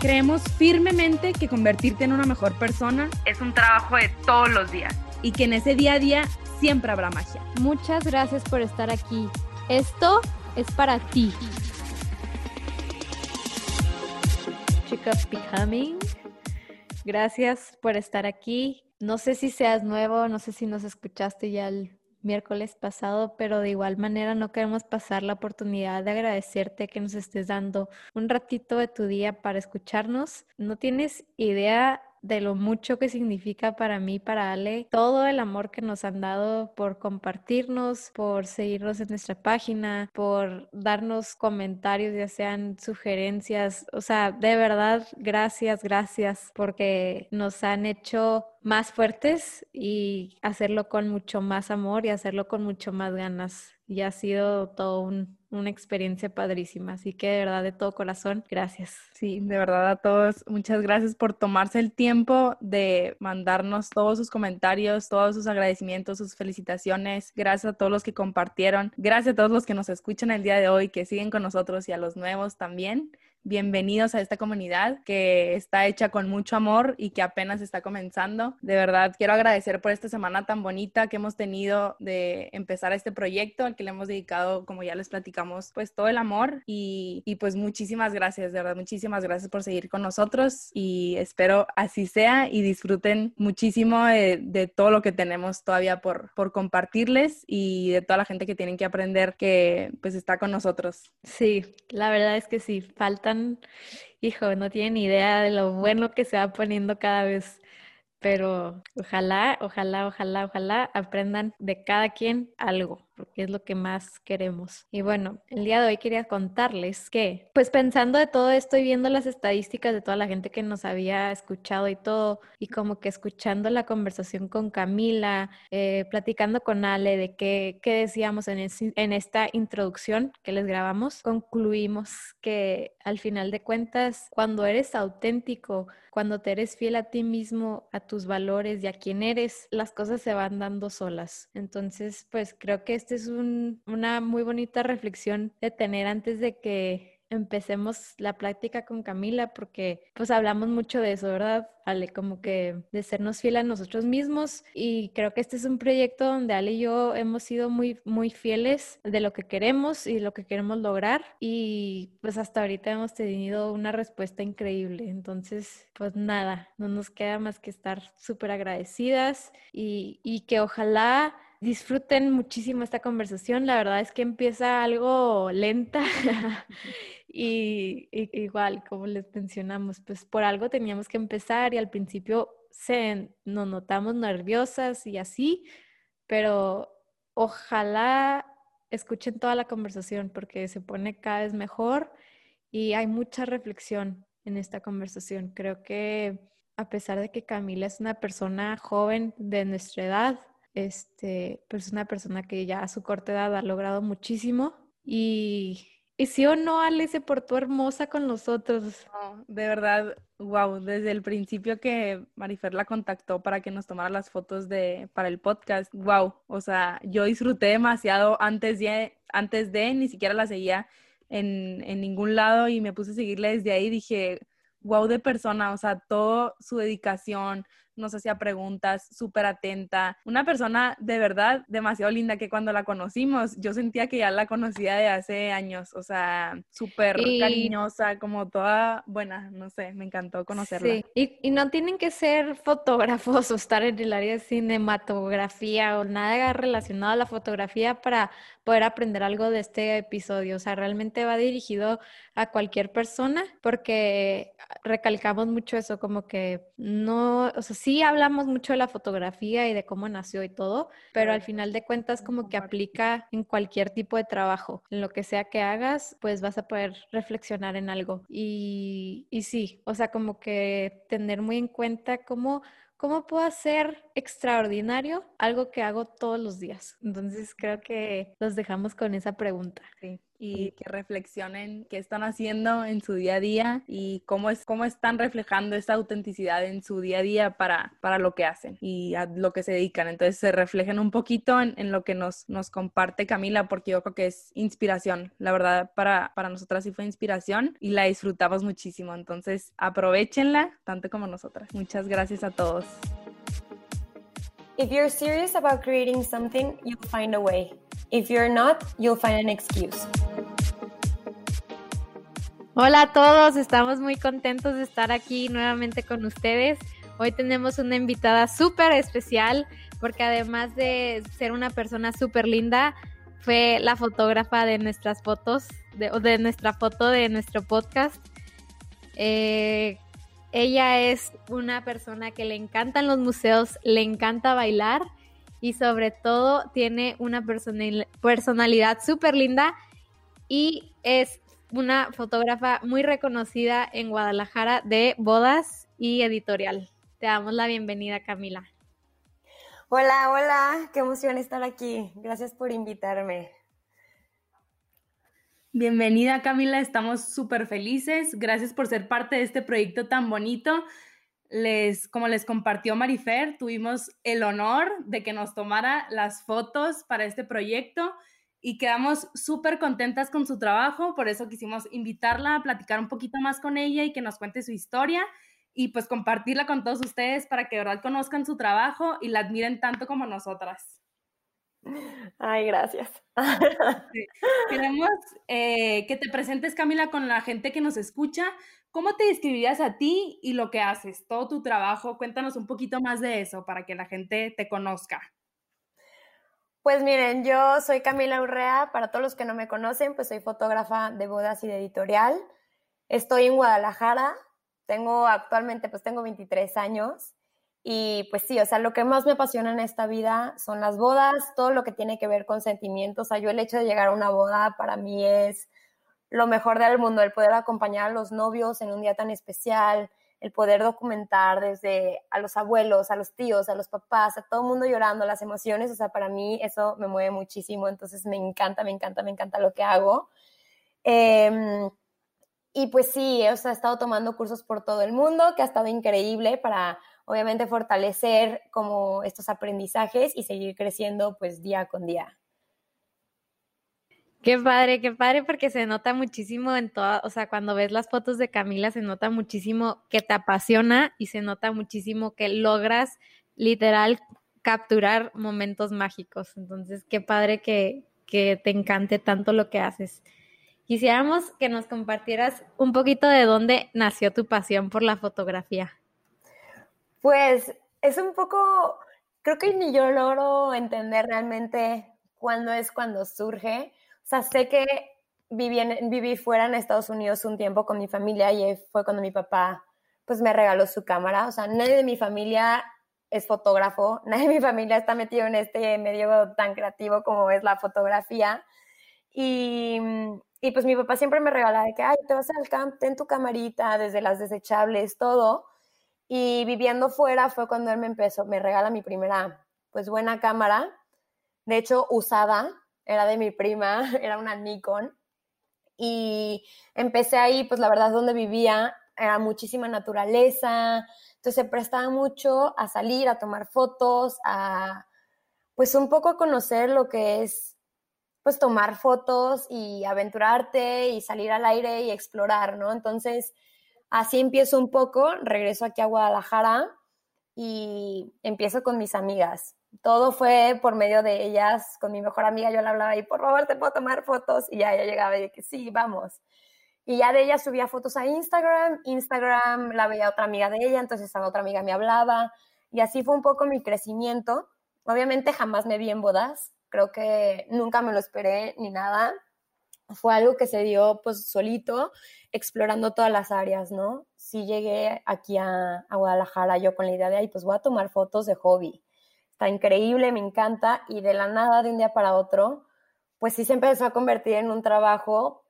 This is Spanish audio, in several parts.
Creemos firmemente que convertirte en una mejor persona es un trabajo de todos los días y que en ese día a día siempre habrá magia. Muchas gracias por estar aquí. Esto es para ti. Chicos Becoming, gracias por estar aquí. No sé si seas nuevo, no sé si nos escuchaste ya el miércoles pasado, pero de igual manera no queremos pasar la oportunidad de agradecerte que nos estés dando un ratito de tu día para escucharnos. No tienes idea de lo mucho que significa para mí, para Ale, todo el amor que nos han dado por compartirnos, por seguirnos en nuestra página, por darnos comentarios, ya sean sugerencias, o sea, de verdad, gracias, gracias, porque nos han hecho más fuertes y hacerlo con mucho más amor y hacerlo con mucho más ganas. Y ha sido todo un una experiencia padrísima. Así que de verdad, de todo corazón, gracias. Sí, de verdad a todos, muchas gracias por tomarse el tiempo de mandarnos todos sus comentarios, todos sus agradecimientos, sus felicitaciones. Gracias a todos los que compartieron. Gracias a todos los que nos escuchan el día de hoy, que siguen con nosotros y a los nuevos también. Bienvenidos a esta comunidad que está hecha con mucho amor y que apenas está comenzando. De verdad, quiero agradecer por esta semana tan bonita que hemos tenido de empezar este proyecto al que le hemos dedicado, como ya les platicamos, pues todo el amor y, pues muchísimas gracias, de verdad, muchísimas gracias por seguir con nosotros y espero así sea y disfruten muchísimo de, todo lo que tenemos todavía por, por compartirles y de toda la gente que tienen que aprender que pues está con nosotros. Sí, la verdad es que sí, hijo, no tienen idea de lo bueno que se va poniendo cada vez. Pero ojalá, ojalá, ojalá, ojalá aprendan de cada quien algo porque es lo que más queremos. Y bueno, el día de hoy quería contarles que, pues pensando de todo esto y viendo las estadísticas de toda la gente que nos había escuchado y todo, y como que escuchando la conversación con Camila, eh, platicando con Ale de qué, qué decíamos en, en esta introducción que les grabamos, concluimos que al final de cuentas, cuando eres auténtico, cuando te eres fiel a ti mismo, a tus valores y a quién eres, las cosas se van dando solas. Entonces, pues creo que esta es una muy bonita reflexión de tener antes de que empecemos la plática con Camila, porque pues hablamos mucho de eso, ¿verdad? Ale, como que de sernos fiel a nosotros mismos y creo que este es un proyecto donde Ale y yo hemos sido muy, muy fieles de lo que queremos y lo que queremos lograr y pues hasta ahorita hemos tenido una respuesta increíble. Entonces, pues nada, no nos queda más que estar súper agradecidas y, y que ojalá disfruten muchísimo esta conversación. La verdad es que empieza algo lenta y, igual, como les mencionamos, pues por algo teníamos que empezar y al principio se, nos notamos nerviosas y así, pero ojalá escuchen toda la conversación porque se pone cada vez mejor y hay mucha reflexión en esta conversación. Creo que a pesar de que Camila es una persona joven de nuestra edad, este, pues una persona que ya a su corta edad ha logrado muchísimo y, y sí o no, Ale se portó hermosa con nosotros. de verdad, wow, desde el principio que Marifer la contactó para que nos tomara las fotos de, para el podcast, wow, o sea, yo disfruté demasiado antes de, antes de, ni siquiera la seguía en, en ningún lado y me puse a seguirle desde ahí, dije, wow de persona, o sea, toda su dedicación, nos hacía preguntas, súper atenta, una persona de verdad demasiado linda que cuando la conocimos yo sentía que ya la conocía de hace años, o sea, súper cariñosa, como toda buena, no sé, me encantó conocerla. Sí, y, y, no tienen que ser fotógrafos o estar en el área de cinematografía o nada relacionado a la fotografía para poder aprender algo de este episodio, o sea, realmente va dirigido a cualquier persona porque recalcamos mucho eso, como que no, o sea, sí hablamos mucho de la fotografía y de cómo nació y todo, pero al final de cuentas como que aplica en cualquier tipo de trabajo. En lo que sea que hagas, pues vas a poder reflexionar en algo. Y, y sí, o sea, como que tener muy en cuenta cómo ¿cómo puedo hacer extraordinario algo que hago todos los días? Entonces creo que los dejamos con esa pregunta. Sí y que reflexionen qué están haciendo en su día a día y cómo, es, cómo están reflejando esa autenticidad en su día a día para, para lo que hacen y a lo que se dedican. Entonces se reflejen un poquito en, en lo que nos, nos comparte Camila, porque yo creo que es inspiración. La verdad, para, para nosotras sí fue inspiración y la disfrutamos muchísimo. Entonces aprovechenla tanto como nosotras. Muchas gracias a todos. If you're serious about creating something, you'll find a way. If you're not, you'll find an excuse. Hola a todos, estamos muy contentos de estar aquí nuevamente con ustedes. Hoy tenemos una invitada súper especial porque además de ser una persona súper linda, fue la fotógrafa de nuestras fotos, de, de nuestra foto de nuestro podcast. Eh, ella es una persona que le encantan los museos, le encanta bailar y sobre todo tiene una personalidad súper linda y es una fotógrafa muy reconocida en Guadalajara de bodas y editorial. Te damos la bienvenida, Camila. Hola, hola, qué emoción estar aquí. Gracias por invitarme. Bienvenida Camila, estamos súper felices. Gracias por ser parte de este proyecto tan bonito. Les, como les compartió Marifer, tuvimos el honor de que nos tomara las fotos para este proyecto y quedamos súper contentas con su trabajo, por eso quisimos invitarla a platicar un poquito más con ella y que nos cuente su historia y pues compartirla con todos ustedes para que de verdad conozcan su trabajo y la admiren tanto como nosotras. Ay, gracias. Queremos eh, que te presentes, Camila, con la gente que nos escucha. ¿Cómo te describirías a ti y lo que haces, todo tu trabajo? Cuéntanos un poquito más de eso para que la gente te conozca. Pues miren, yo soy Camila Urrea. Para todos los que no me conocen, pues soy fotógrafa de bodas y de editorial. Estoy en Guadalajara. Tengo actualmente, pues tengo 23 años. Y pues sí, o sea, lo que más me apasiona en esta vida son las bodas, todo lo que tiene que ver con sentimientos. O sea, yo el hecho de llegar a una boda para mí es lo mejor del mundo, el poder acompañar a los novios en un día tan especial, el poder documentar desde a los abuelos, a los tíos, a los papás, a todo el mundo llorando, las emociones, o sea, para mí eso me mueve muchísimo, entonces me encanta, me encanta, me encanta lo que hago. Em, y pues sí, o sea, he estado tomando cursos por todo el mundo, que ha estado increíble para obviamente fortalecer como estos aprendizajes y seguir creciendo pues día con día. Qué padre, qué padre, porque se nota muchísimo en toda, o sea, cuando ves las fotos de Camila, se nota muchísimo que te apasiona y se nota muchísimo que logras literal capturar momentos mágicos. Entonces, qué padre que, que te encante tanto lo que haces. Quisiéramos que nos compartieras un poquito de dónde nació tu pasión por la fotografía. Pues es un poco, creo que ni yo logro entender realmente cuándo es cuando surge. O sea, sé que viví, viví fuera en Estados Unidos un tiempo con mi familia y fue cuando mi papá pues me regaló su cámara. O sea, nadie de mi familia es fotógrafo, nadie de mi familia está metido en este medio tan creativo como es la fotografía. Y, y pues mi papá siempre me regalaba de que, ay, te vas al camp, ten tu camarita, desde las desechables, todo. Y viviendo fuera fue cuando él me empezó, me regala mi primera, pues buena cámara. De hecho, usada, era de mi prima, era una Nikon. Y empecé ahí, pues la verdad, donde vivía era muchísima naturaleza. Entonces se prestaba mucho a salir, a tomar fotos, a, pues un poco conocer lo que es, pues tomar fotos y aventurarte y salir al aire y explorar, ¿no? Entonces, Así empiezo un poco, regreso aquí a Guadalajara y empiezo con mis amigas. Todo fue por medio de ellas, con mi mejor amiga yo le hablaba y por favor te puedo tomar fotos y ya ella llegaba y que sí, vamos. Y ya de ella subía fotos a Instagram, Instagram la veía otra amiga de ella, entonces esa otra amiga me hablaba y así fue un poco mi crecimiento. Obviamente jamás me vi en bodas, creo que nunca me lo esperé ni nada, fue algo que se dio pues solito, explorando todas las áreas, ¿no? Sí llegué aquí a, Guadalajara yo con la idea de, ahí pues voy a tomar fotos de hobby. Está increíble, me encanta, y de la nada, de un día para otro, pues sí se empezó a convertir en un trabajo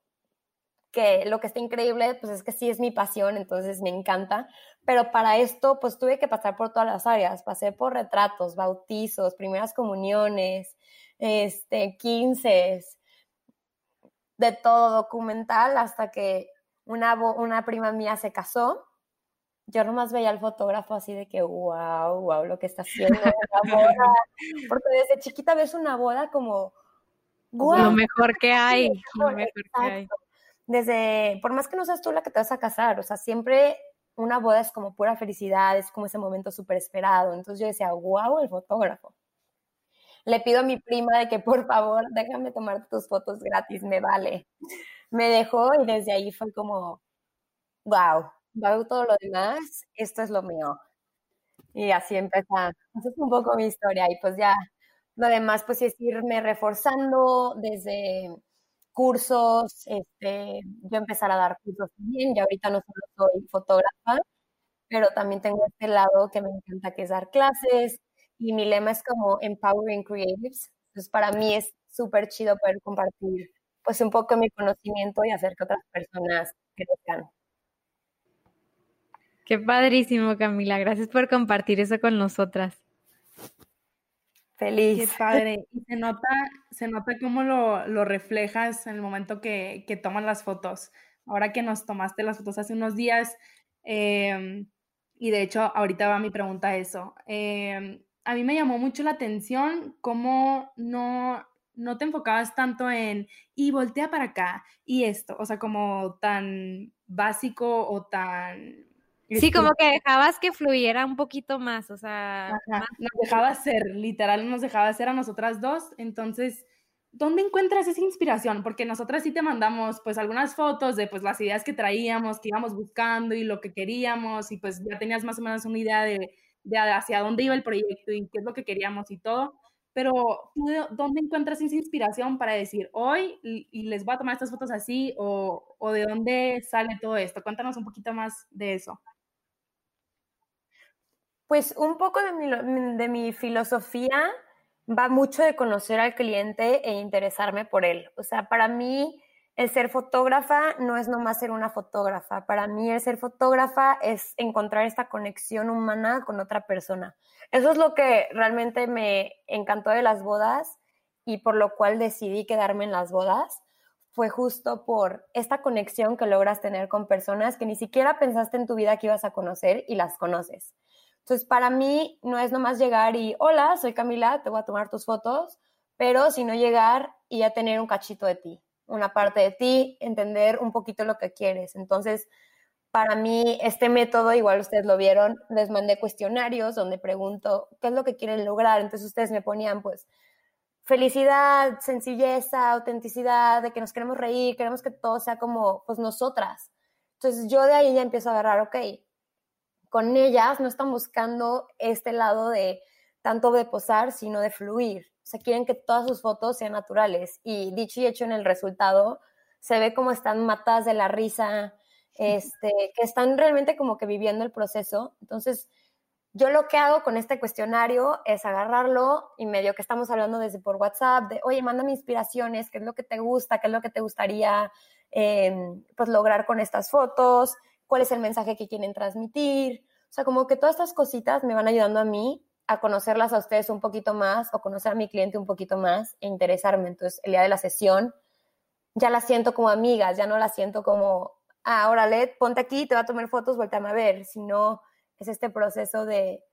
que lo que está increíble, pues es que sí es mi pasión, entonces me encanta. Pero para esto, pues tuve que pasar por todas las áreas. Pasé por retratos, bautizos, primeras comuniones, este, quinces, de todo documental, hasta que una, una prima mía se casó. Yo nomás veía al fotógrafo así de que, wow, wow, lo que está haciendo boda. Porque desde chiquita ves una boda como, wow. Lo mejor que hay. Lo mejor que hay desde, por más que no seas tú la que te vas a casar, o sea, siempre una boda es como pura felicidad, es como ese momento súper esperado. Entonces yo decía, wow, el fotógrafo. Le pido a mi prima de que por favor déjame tomar tus fotos gratis, me vale. Me dejó y desde ahí fue como, wow, wow todo lo demás, esto es lo mío. Y así empieza, esa es un poco mi historia y pues ya lo demás pues es irme reforzando desde cursos, este, yo empezar a dar cursos también, y ahorita no solo soy fotógrafa, pero también tengo este lado que me encanta que es dar clases y mi lema es como Empowering Creatives. Entonces para mí es súper chido poder compartir pues un poco mi conocimiento y hacer que otras personas crezcan. Qué padrísimo, Camila. Gracias por compartir eso con nosotras. Feliz. Qué padre. Y se nota, se nota cómo lo, lo reflejas en el momento que, que toman las fotos. Ahora que nos tomaste las fotos hace unos días, em, y de hecho ahorita va mi pregunta a eso. Em, a mí me llamó mucho la atención cómo no, no te enfocabas tanto en y voltea para acá y esto, o sea, como tan básico o tan Sí, como que dejabas que fluyera un poquito más, o sea... Nos dejaba ser, literal, nos dejaba ser a nosotras dos. Entonces, ¿dónde encuentras esa inspiración? Porque nosotras sí te mandamos, pues, algunas fotos de, pues, las ideas que traíamos, que íbamos buscando y lo que queríamos, y pues ya tenías más o menos una idea de, de hacia dónde iba el proyecto y qué es lo que queríamos y todo. Pero, ¿dónde encuentras esa inspiración para decir, hoy y les voy a tomar estas fotos así? O, o de dónde sale todo esto? Cuéntanos un poquito más de eso. Pues un poco de mi, de mi filosofía va mucho de conocer al cliente e interesarme por él. O sea, para mí el ser fotógrafa no es nomás ser una fotógrafa. Para mí el ser fotógrafa es encontrar esta conexión humana con otra persona. Eso es lo que realmente me encantó de las bodas y por lo cual decidí quedarme en las bodas. Fue justo por esta conexión que logras tener con personas que ni siquiera pensaste en tu vida que ibas a conocer y las conoces. Entonces, para mí no es nomás llegar y, hola, soy Camila, te voy a tomar tus fotos, pero sino llegar y ya tener un cachito de ti, una parte de ti, entender un poquito lo que quieres. Entonces, para mí, este método, igual ustedes lo vieron, les mandé cuestionarios donde pregunto qué es lo que quieren lograr. Entonces, ustedes me ponían, pues, felicidad, sencilleza, autenticidad, de que nos queremos reír, queremos que todo sea como, pues, nosotras. Entonces, yo de ahí ya empiezo a agarrar, ok, con ellas no están buscando este lado de tanto de posar, sino de fluir. Sea, quieren que todas sus fotos sean naturales. Y dicho y hecho en el resultado, se ve como están matadas de la risa, este, que están realmente como que viviendo el proceso. Entonces, yo lo que hago con este cuestionario es agarrarlo y medio que estamos hablando desde por WhatsApp, de, oye, mándame inspiraciones, qué es lo que te gusta, qué es lo que te gustaría em, pues lograr con estas fotos, cuál es el mensaje que quieren transmitir. O sea, como que todas estas cositas me van ayudando a mí a conocerlas a ustedes un poquito más o conocer a mi cliente un poquito más e interesarme. Entonces, el día de la sesión ya la siento como amigas, ya no la siento como, ah, órale, ponte aquí, te va a tomar fotos, volteame a ver, sino es este proceso de,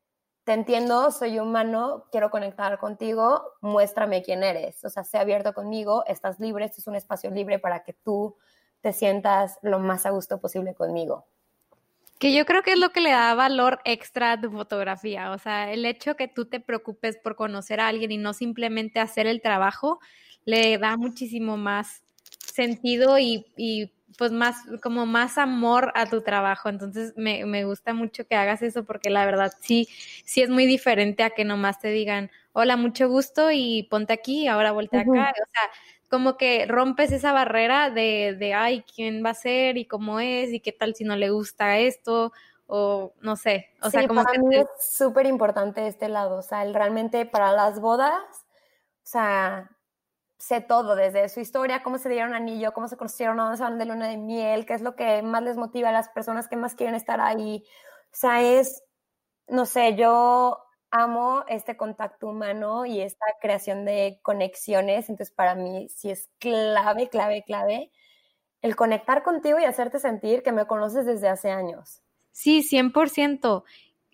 te entiendo, soy humano, quiero conectar contigo, muéstrame quién eres. O sea, sé abierto conmigo, estás libre, este es un espacio libre para que tú te sientas lo más a gusto posible conmigo. Que yo creo que es lo que le da valor extra a tu fotografía. O sea, el hecho que tú te preocupes por conocer a alguien y no simplemente hacer el trabajo, le da muchísimo más sentido y, pues más, como más amor a tu trabajo. Entonces me, me, gusta mucho que hagas eso porque la verdad sí, sí es muy diferente a que nomás te digan, hola, mucho gusto y ponte aquí, ahora voltea acá. O sea, como que rompes esa barrera de, de, ay, ¿quién va a ser y cómo es y qué tal si no le gusta esto? O no sé, o sea, como para mí es súper importante este lado, o sea, el realmente para las bodas, o sea, sé todo, desde su historia, cómo se dieron anillo, cómo se conocieron, dónde se van de luna de miel, qué es lo que más les motiva a las personas que más quieren estar ahí. O sea, es, no sé, yo amo este contacto humano y esta creación de conexiones, entonces para mí sí es clave, clave, clave el conectar contigo y hacerte sentir que me conoces desde hace años. Sí, 100%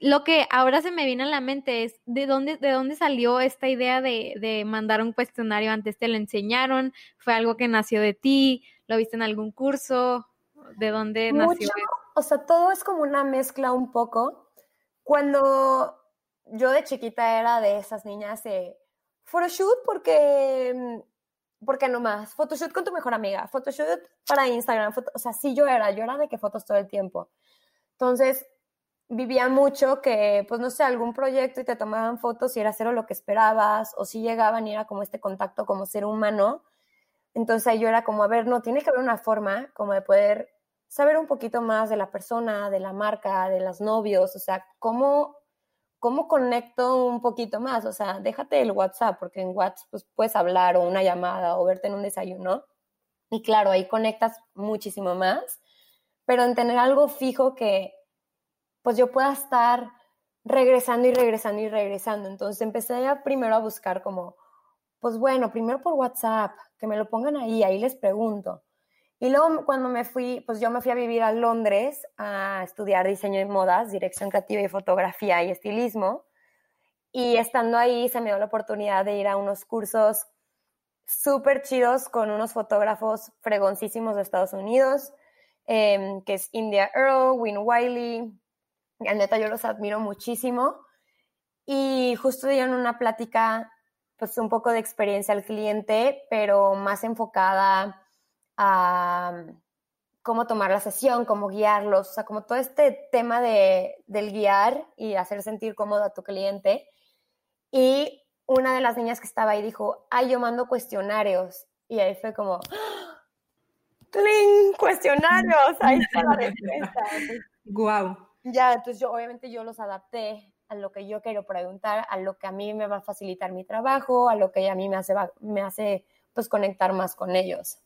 lo que ahora se me viene a la mente es de dónde, de dónde salió esta idea de, mandar un cuestionario antes te lo enseñaron, fue algo que nació de ti, lo viste en algún curso, de dónde nació. O sea, todo es como una mezcla un poco. Cuando yo de chiquita era de esas niñas de photoshoot porque porque no más, photoshoot con tu mejor amiga, photoshoot para Instagram, o sea, sí yo era, yo era de que fotos todo el tiempo. Entonces, vivía mucho que, pues no sé, algún proyecto y te tomaban fotos y era cero lo que esperabas, o si llegaban y era como este contacto como ser humano. Entonces ahí yo era como, a ver, no, tiene que haber una forma como de poder saber un poquito más de la persona, de la marca, de los novios, o sea, cómo, cómo conecto un poquito más, o sea, déjate el WhatsApp, porque en WhatsApp pues, puedes hablar o una llamada o verte en un desayuno. Y claro, ahí conectas muchísimo más, pero en tener algo fijo que, pues yo pueda estar regresando y regresando y regresando. Entonces empecé ya primero a buscar como, pues bueno, primero por WhatsApp, que me lo pongan ahí, ahí les pregunto. Y luego cuando me fui, pues yo me fui a vivir a Londres a estudiar diseño de modas, dirección creativa y fotografía y estilismo. Y estando ahí se me dio la oportunidad de ir a unos cursos súper chidos con unos fotógrafos fregoncísimos de Estados Unidos, em, que es India Earl, Win Wiley, la neta, yo los admiro muchísimo. Y justo dieron una plática, pues un poco de experiencia al cliente, pero más enfocada a cómo tomar la sesión, cómo guiarlos, o sea, como todo este tema de, del guiar y hacer sentir cómodo a tu cliente. Y una de las niñas que estaba ahí dijo, ay, yo mando cuestionarios. Y ahí fue como, ¡Cling! ¡Cuestionarios! Ahí está la respuesta. Guau. Ya, entonces yo obviamente yo los adapté a lo que yo quiero preguntar, a lo que a mí me va a facilitar mi trabajo, a lo que a mí me hace, me hace pues conectar más con ellos.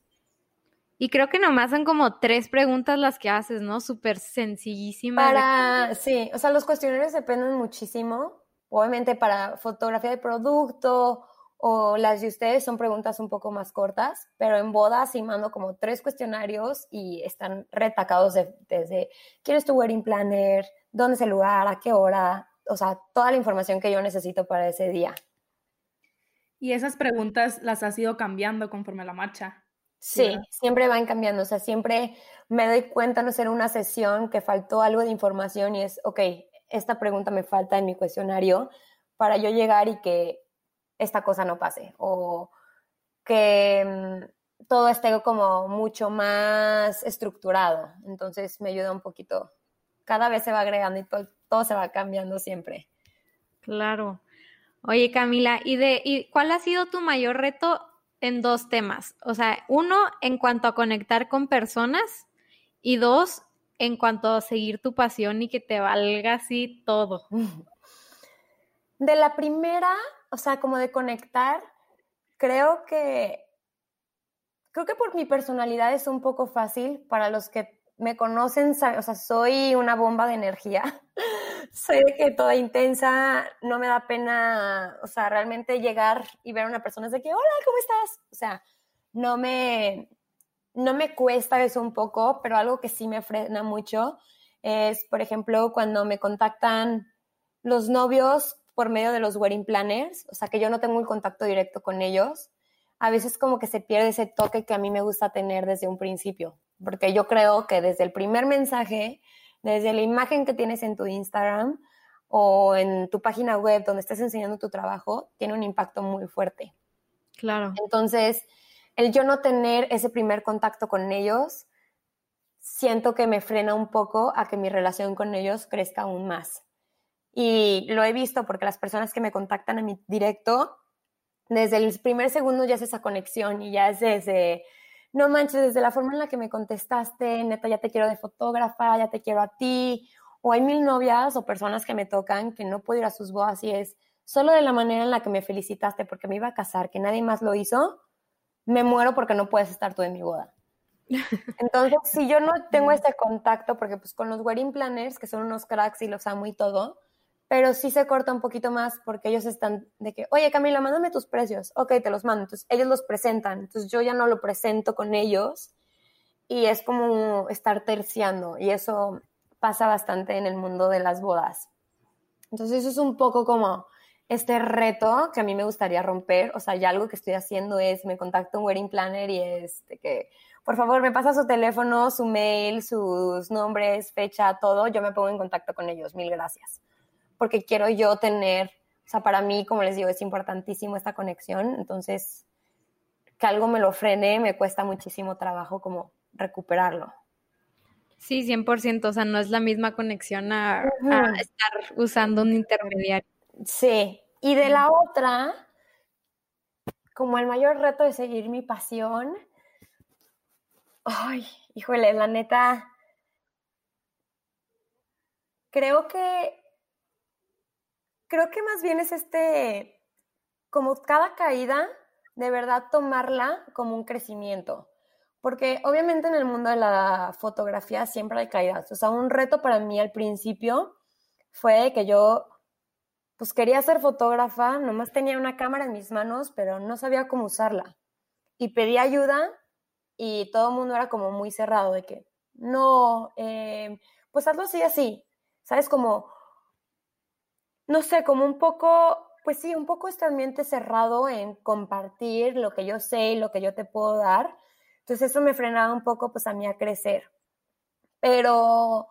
Y creo que nomás son como tres preguntas las que haces, ¿no? Súper sencillísimas. Para, sí, o sea, los cuestionarios dependen muchísimo. Obviamente para fotografía de producto o las de ustedes son preguntas un poco más cortas, pero en bodas sí mando como tres cuestionarios y están retacados desde quién es tu wedding planner, dónde es el lugar, a qué hora, o sea, toda la información que yo necesito para ese día. Y esas preguntas las has ido cambiando conforme la marcha. Sí, siempre van cambiando, o sea, siempre me doy cuenta, no ser una sesión que faltó algo de información y es, ok, esta pregunta me falta en mi cuestionario para yo llegar y que esta cosa no pase o que mm, todo esté como mucho más estructurado. Entonces me ayuda un poquito. Cada vez se va agregando y todo, todo se va cambiando siempre. Claro. Oye, Camila, ¿y de y cuál ha sido tu mayor reto en dos temas? O sea, uno, en cuanto a conectar con personas y dos, en cuanto a seguir tu pasión y que te valga así todo. De la primera, o sea, como de conectar, creo que, creo que por mi personalidad es un poco fácil para los que me conocen, o sea, soy una bomba de energía. soy de que toda intensa, no me da pena, o sea, realmente llegar y ver a una persona es de que, hola, ¿cómo estás? O sea, no me, no me cuesta eso un poco, pero algo que sí me frena mucho es, por ejemplo, cuando me contactan los novios por medio de los wedding planners, o sea que yo no tengo un contacto directo con ellos, a veces como que se pierde ese toque que a mí me gusta tener desde un principio, porque yo creo que desde el primer mensaje, desde la imagen que tienes en tu Instagram o en tu página web donde estés enseñando tu trabajo, tiene un impacto muy fuerte. Claro. Entonces, el yo no tener ese primer contacto con ellos, siento que me frena un poco a que mi relación con ellos crezca aún más. Y lo he visto porque las personas que me contactan a mi directo, desde el primer segundo ya es esa conexión y ya es desde, no manches, desde la forma en la que me contestaste, neta, ya te quiero de fotógrafa, ya te quiero a ti. O hay mil novias o personas que me tocan que no puedo ir a sus bodas y es solo de la manera en la que me felicitaste porque me iba a casar, que nadie más lo hizo, me muero porque no puedes estar tú en mi boda. Entonces, si yo no tengo este contacto, porque pues con los wedding planners, que son unos cracks y los amo y todo, pero sí se corta un poquito más porque ellos están de que, oye Camila, mándame tus precios. Ok, te los mando. Entonces ellos los presentan. Entonces yo ya no lo presento con ellos y es como estar terciando y eso pasa bastante en el mundo de las bodas. Entonces eso es un poco como este reto que a mí me gustaría romper. O sea, ya algo que estoy haciendo es, me contacto un wedding planner y es de que, por favor, me pasa su teléfono, su mail, sus nombres, fecha, todo. Yo me pongo en contacto con ellos. Mil gracias porque quiero yo tener, o sea, para mí, como les digo, es importantísimo esta conexión, entonces que algo me lo frene me cuesta muchísimo trabajo como recuperarlo. Sí, 100%, o sea, no es la misma conexión a, estar usando un intermediario. Sí, y de la otra, como el mayor reto de seguir mi pasión, ay, híjole, la neta, creo que creo que más bien es este, como cada caída, de verdad tomarla como un crecimiento. Porque obviamente en el mundo de la fotografía siempre hay caídas. O sea, un reto para mí al principio fue que yo pues quería ser fotógrafa, nomás tenía una cámara en mis manos, pero no sabía cómo usarla. Y pedí ayuda y todo el mundo era como muy cerrado de que, no, eh, pues hazlo así, así. ¿Sabes? Como, no sé, como un poco, pues sí, un poco este ambiente cerrado en compartir lo que yo sé y lo que yo te puedo dar. Entonces eso me frenaba un poco pues a mí a crecer. Pero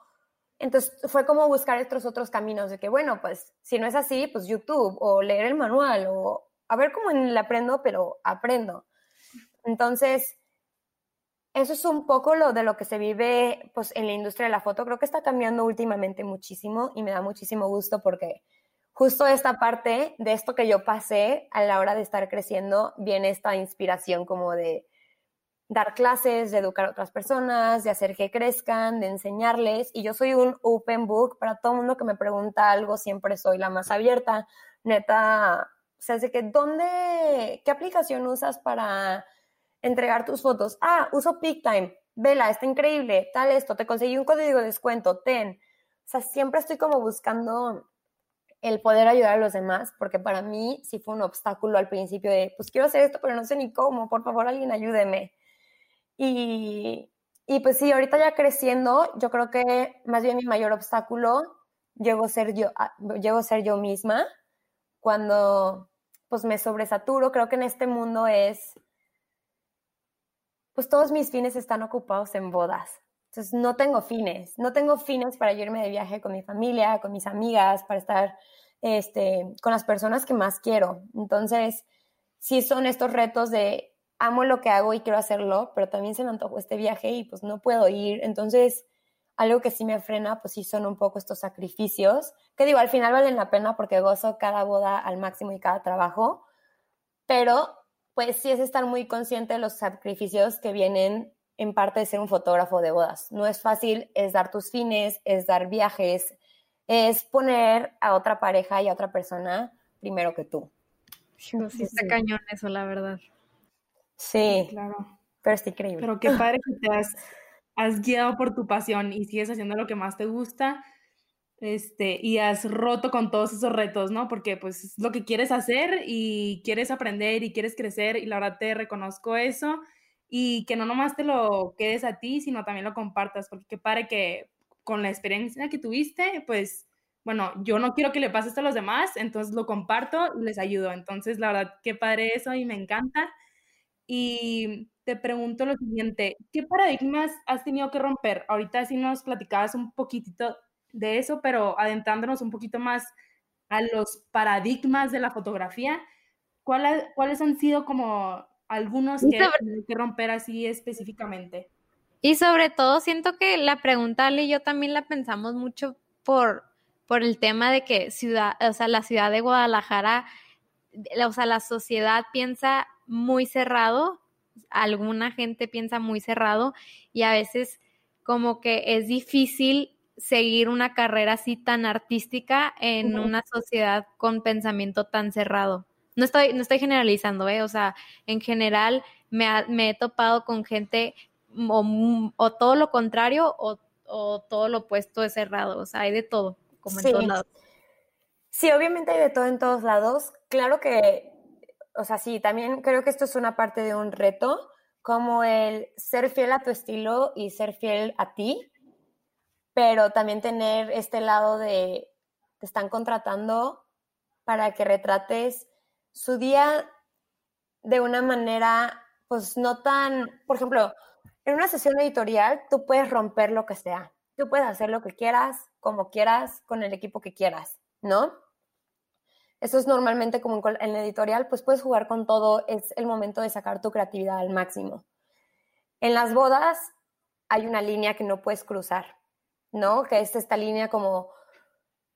entonces fue como buscar estos otros caminos de que, bueno, pues si no es así, pues YouTube o leer el manual o a ver cómo le aprendo, pero aprendo. Entonces, eso es un poco lo de lo que se vive pues en la industria de la foto. Creo que está cambiando últimamente muchísimo y me da muchísimo gusto porque justo esta parte de esto que yo pasé a la hora de estar creciendo, viene esta inspiración como de dar clases, de educar a otras personas, de hacer que crezcan, de enseñarles. Y yo soy un open book para todo mundo que me pregunta algo, siempre soy la más abierta. Neta, o sea, de que, ¿dónde, qué aplicación usas para entregar tus fotos? Ah, uso PicTime. Vela, está increíble. Tal esto, te conseguí un código de descuento, ten. O sea, siempre estoy como buscando el poder ayudar a los demás, porque para mí sí fue un obstáculo al principio de, pues quiero hacer esto, pero no sé ni cómo, por favor alguien ayúdeme. Y, y pues sí, ahorita ya creciendo, yo creo que más bien mi mayor obstáculo llegó a ser yo, llego a ser yo misma cuando pues me sobresaturo. Creo que en este mundo es, pues todos mis fines están ocupados en bodas. Entonces no tengo fines, no tengo fines para irme de viaje con mi familia, con mis amigas, para estar este, con las personas que más quiero. Entonces, sí son estos retos de amo lo que hago y quiero hacerlo, pero también se me antojó este viaje y pues no puedo ir. Entonces, algo que sí me frena, pues sí son un poco estos sacrificios, que digo, al final valen la pena porque gozo cada boda al máximo y cada trabajo, pero pues sí es estar muy consciente de los sacrificios que vienen en parte de ser un fotógrafo de bodas. No es fácil, es dar tus fines, es dar viajes, es poner a otra pareja y a otra persona primero que tú. Sí, está cañón eso, la verdad. Sí, claro. Pero es increíble. Pero qué padre que te has, has guiado por tu pasión y sigues haciendo lo que más te gusta este, y has roto con todos esos retos, ¿no? Porque pues es lo que quieres hacer y quieres aprender y quieres crecer y la verdad te reconozco eso y que no nomás te lo quedes a ti, sino también lo compartas, porque qué padre que con la experiencia que tuviste, pues, bueno, yo no quiero que le pase esto a los demás, entonces lo comparto y les ayudo. Entonces, la verdad, qué padre eso y me encanta. Y te pregunto lo siguiente, ¿qué paradigmas has tenido que romper? Ahorita sí nos platicabas un poquitito de eso, pero adentrándonos un poquito más a los paradigmas de la fotografía, ¿cuáles, ¿cuáles han sido como algunos que hay que romper así específicamente. Y sobre todo siento que la pregunta, Ale y yo también la pensamos mucho por, por el tema de que ciudad, o sea, la ciudad de Guadalajara, o sea, la sociedad piensa muy cerrado, alguna gente piensa muy cerrado y a veces como que es difícil seguir una carrera así tan artística en una sociedad con pensamiento tan cerrado. No estoy, no estoy generalizando, ¿eh? O sea, en general me, me he topado con gente o, o todo lo contrario o, o, todo lo opuesto de cerrado, o sea, hay de todo, como en todos lados. Sí, obviamente hay de todo en todos lados. Claro que, o sea, sí, también creo que esto es una parte de un reto, como el ser fiel a tu estilo y ser fiel a ti, pero también tener este lado de te están contratando para que retrates su día de una manera, pues no tan, por ejemplo, en una sesión editorial tú puedes romper lo que sea, tú puedes hacer lo que quieras, como quieras, con el equipo que quieras, ¿no? Eso es normalmente como en el editorial, pues puedes jugar con todo, es el momento de sacar tu creatividad al máximo. En las bodas hay una línea que no puedes cruzar, ¿no? Que es esta línea como,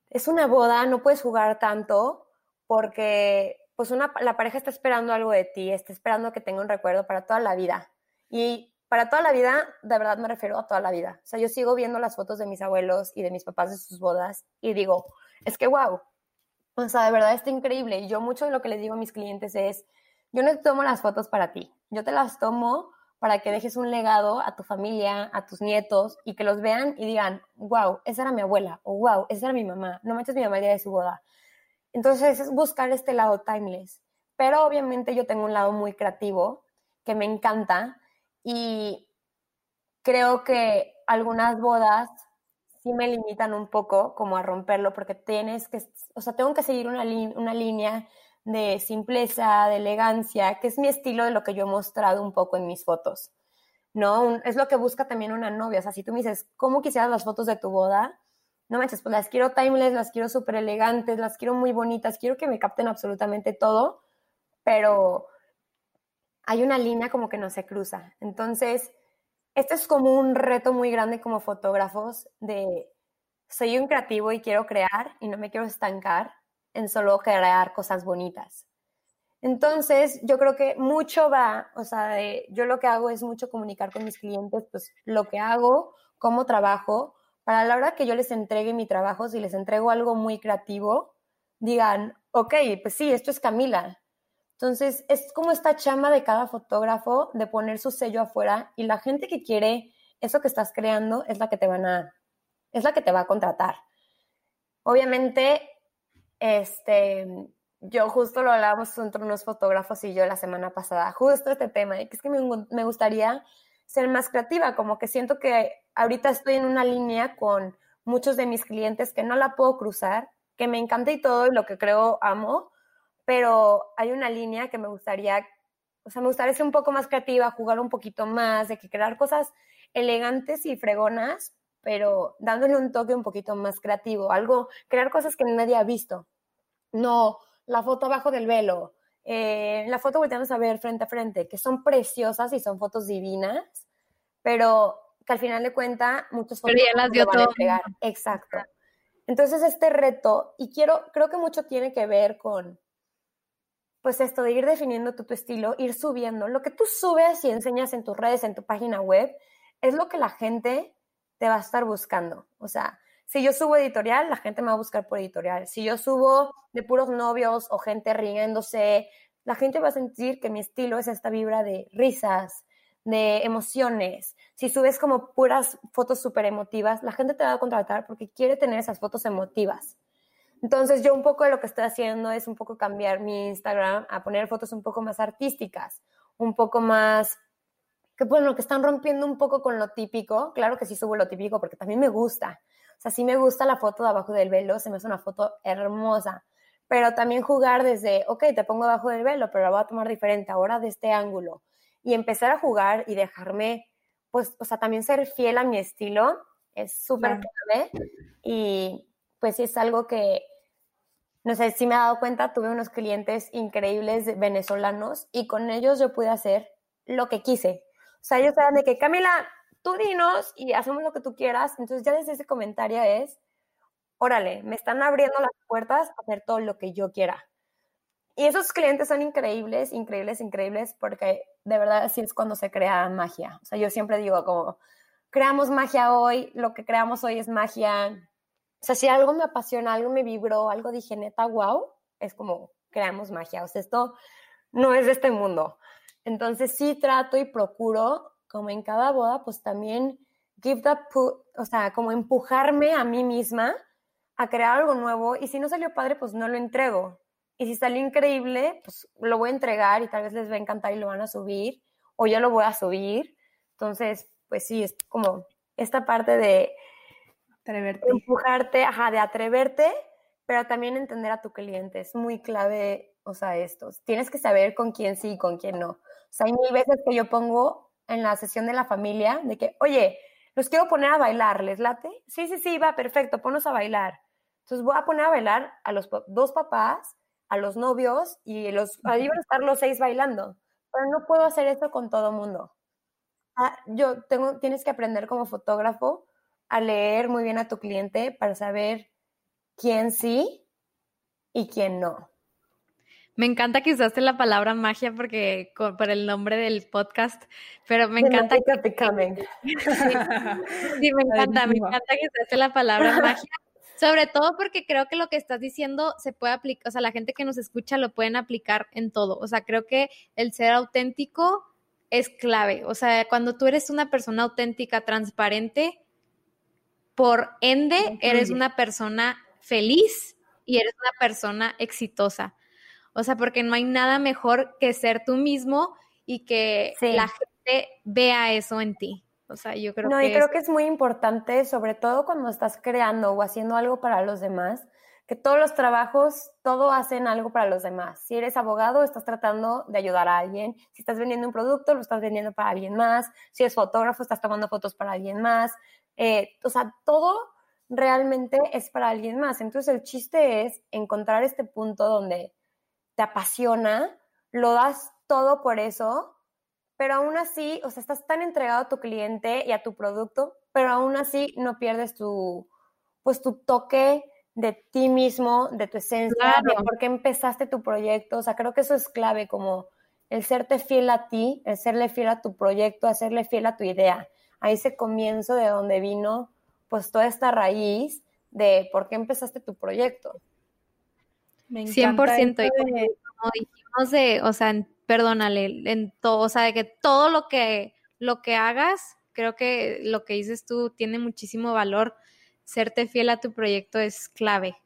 es una boda, no puedes jugar tanto porque pues una, la pareja está esperando algo de ti, está esperando que tenga un recuerdo para toda la vida. Y para toda la vida, de verdad me refiero a toda la vida. O sea, yo sigo viendo las fotos de mis abuelos y de mis papás de sus bodas y digo, es que wow, o sea, de verdad está increíble. Y yo mucho de lo que les digo a mis clientes es, yo no tomo las fotos para ti, yo te las tomo para que dejes un legado a tu familia, a tus nietos y que los vean y digan, wow, esa era mi abuela o wow, esa era mi mamá, no manches mi mamá el de su boda. Entonces es buscar este lado timeless. Pero obviamente yo tengo un lado muy creativo que me encanta y creo que algunas bodas sí me limitan un poco como a romperlo porque tienes que, o sea, tengo que seguir una, una línea de simpleza, de elegancia, que es mi estilo de lo que yo he mostrado un poco en mis fotos. ¿No? es lo que busca también una novia. O sea, si tú me dices, ¿cómo quisieras las fotos de tu boda? No manches, pues las quiero timeless, las quiero súper elegantes, las quiero muy bonitas, quiero que me capten absolutamente todo, pero hay una línea como que no se cruza. Entonces, este es como un reto muy grande como fotógrafos de soy un creativo y quiero crear y no me quiero estancar en solo crear cosas bonitas. Entonces, yo creo que mucho va, o sea, yo lo que hago es mucho comunicar con mis clientes, pues lo que hago, cómo trabajo, para la hora que yo les entregue mi trabajo, si les entrego algo muy creativo, digan, ok, pues sí, esto es Camila. Entonces, es como esta chama de cada fotógrafo de poner su sello afuera y la gente que quiere eso que estás creando es la que te van a, es la que te va a contratar. Obviamente, este, yo justo lo hablábamos entre unos fotógrafos y yo la semana pasada, justo este tema, que es que me, me gustaría ser más creativa, como que siento que ahorita estoy en una línea con muchos de mis clientes que no la puedo cruzar, que me encanta y todo y lo que creo amo, pero hay una línea que me gustaría, o sea, me gustaría ser un poco más creativa, jugar un poquito más, de que crear cosas elegantes y fregonas, pero dándole un toque un poquito más creativo, algo, crear cosas que nadie ha visto. No, la foto abajo del velo, eh, la foto volteamos a ver frente a frente, que son preciosas y son fotos divinas, pero que al final de cuenta muchas fotos pero ya las dio todo. Exacto. Entonces este reto, y quiero, creo que mucho tiene que ver con, pues esto de ir definiendo tu, tu estilo, ir subiendo. Lo que tú subes y enseñas en tus redes, en tu página web, es lo que la gente te va a estar buscando. O sea, si yo subo editorial, la gente me va a buscar por editorial. Si yo subo de puros novios o gente riéndose, la gente va a sentir que mi estilo es esta vibra de risas, de emociones. Si subes como puras fotos súper emotivas, la gente te va a contratar porque quiere tener esas fotos emotivas. Entonces yo un poco de lo que estoy haciendo es un poco cambiar mi Instagram a poner fotos un poco más artísticas, un poco más que bueno, que están rompiendo un poco con lo típico. Claro que sí subo lo típico porque también me gusta, o sea, sí me gusta la foto de abajo del velo, se me hace una foto hermosa, pero también jugar desde, ok, te pongo abajo del velo, pero la voy a tomar diferente, ahora de este ángulo. Y empezar a jugar y dejarme, pues, o sea, también ser fiel a mi estilo es súper clave. Y pues sí es algo que, no sé, si me he dado cuenta, tuve unos clientes increíbles venezolanos y con ellos yo pude hacer lo que quise. O sea, ellos eran de que, Camila, tú dinos y hacemos lo que tú quieras. Entonces ya desde ese comentario es, órale, me están abriendo las puertas a hacer todo lo que yo quiera. Y esos clientes son increíbles, increíbles, increíbles, porque de verdad así es cuando se crea magia. O sea, yo siempre digo como, creamos magia hoy, lo que creamos hoy es magia. O sea, si algo me apasiona, algo me vibró, algo dije neta, wow, es como, creamos magia. O sea, esto no es de este mundo. Entonces sí trato y procuro, como en cada boda, pues también give the o sea, como empujarme a mí misma a crear algo nuevo y si no salió padre, pues no lo entrego. Y si salió increíble, pues lo voy a entregar y tal vez les va a encantar y lo van a subir o yo lo voy a subir. Entonces, pues sí, es como esta parte de atreverte. empujarte, ajá, de atreverte, pero también entender a tu cliente. Es muy clave, o sea, estos. Tienes que saber con quién sí y con quién no. O sea, hay mil veces que yo pongo en la sesión de la familia de que, oye, los quiero poner a bailar, ¿les late? Sí, sí, sí, va, perfecto, ponos a bailar. Entonces voy a poner a bailar a los dos papás, a los novios y los, ahí van a estar los seis bailando. Pero no puedo hacer esto con todo mundo. Ah, yo tengo, tienes que aprender como fotógrafo a leer muy bien a tu cliente para saber quién sí y quién no. Me encanta que usaste la palabra magia porque por el nombre del podcast, pero me encanta que, sí, me encanta, me encanta que usaste la palabra magia sobre todo porque creo que lo que estás diciendo se puede aplicar, o sea, la gente que nos escucha lo pueden aplicar en todo. O sea, creo que el ser auténtico es clave. O sea, cuando tú eres una persona auténtica, transparente, por ende, eres una persona feliz y eres una persona exitosa. O sea, porque no hay nada mejor que ser tú mismo y que la gente vea eso en ti. O sea, yo creo no, que. y creo que es muy importante, sobre todo cuando estás creando o haciendo algo para los demás, que todos los trabajos, todo hacen algo para los demás. Si eres abogado, estás tratando de ayudar a alguien. Si estás vendiendo un producto, lo estás vendiendo para alguien más. Si eres fotógrafo, estás tomando fotos para alguien más. Eh, o sea, todo realmente es para alguien más. Entonces, el chiste es encontrar este punto donde te apasiona, lo das todo por eso pero aún así, o sea, estás tan entregado a tu cliente y a tu producto, pero aún así no pierdes tu, pues tu toque de ti mismo, de tu esencia, de por qué empezaste tu proyecto. O sea, creo que eso es clave, como el serte fiel a ti, el serle fiel a tu proyecto, hacerle fiel a tu idea. Ahí ese comienzo de donde vino, pues toda esta raíz de por qué empezaste tu proyecto. Me 100%. Y como, como dijimos de, o sea, perdónale, en todo, o sea, de que todo lo que, lo que hagas, creo que lo que dices tú tiene muchísimo valor. Serte fiel a tu proyecto es clave.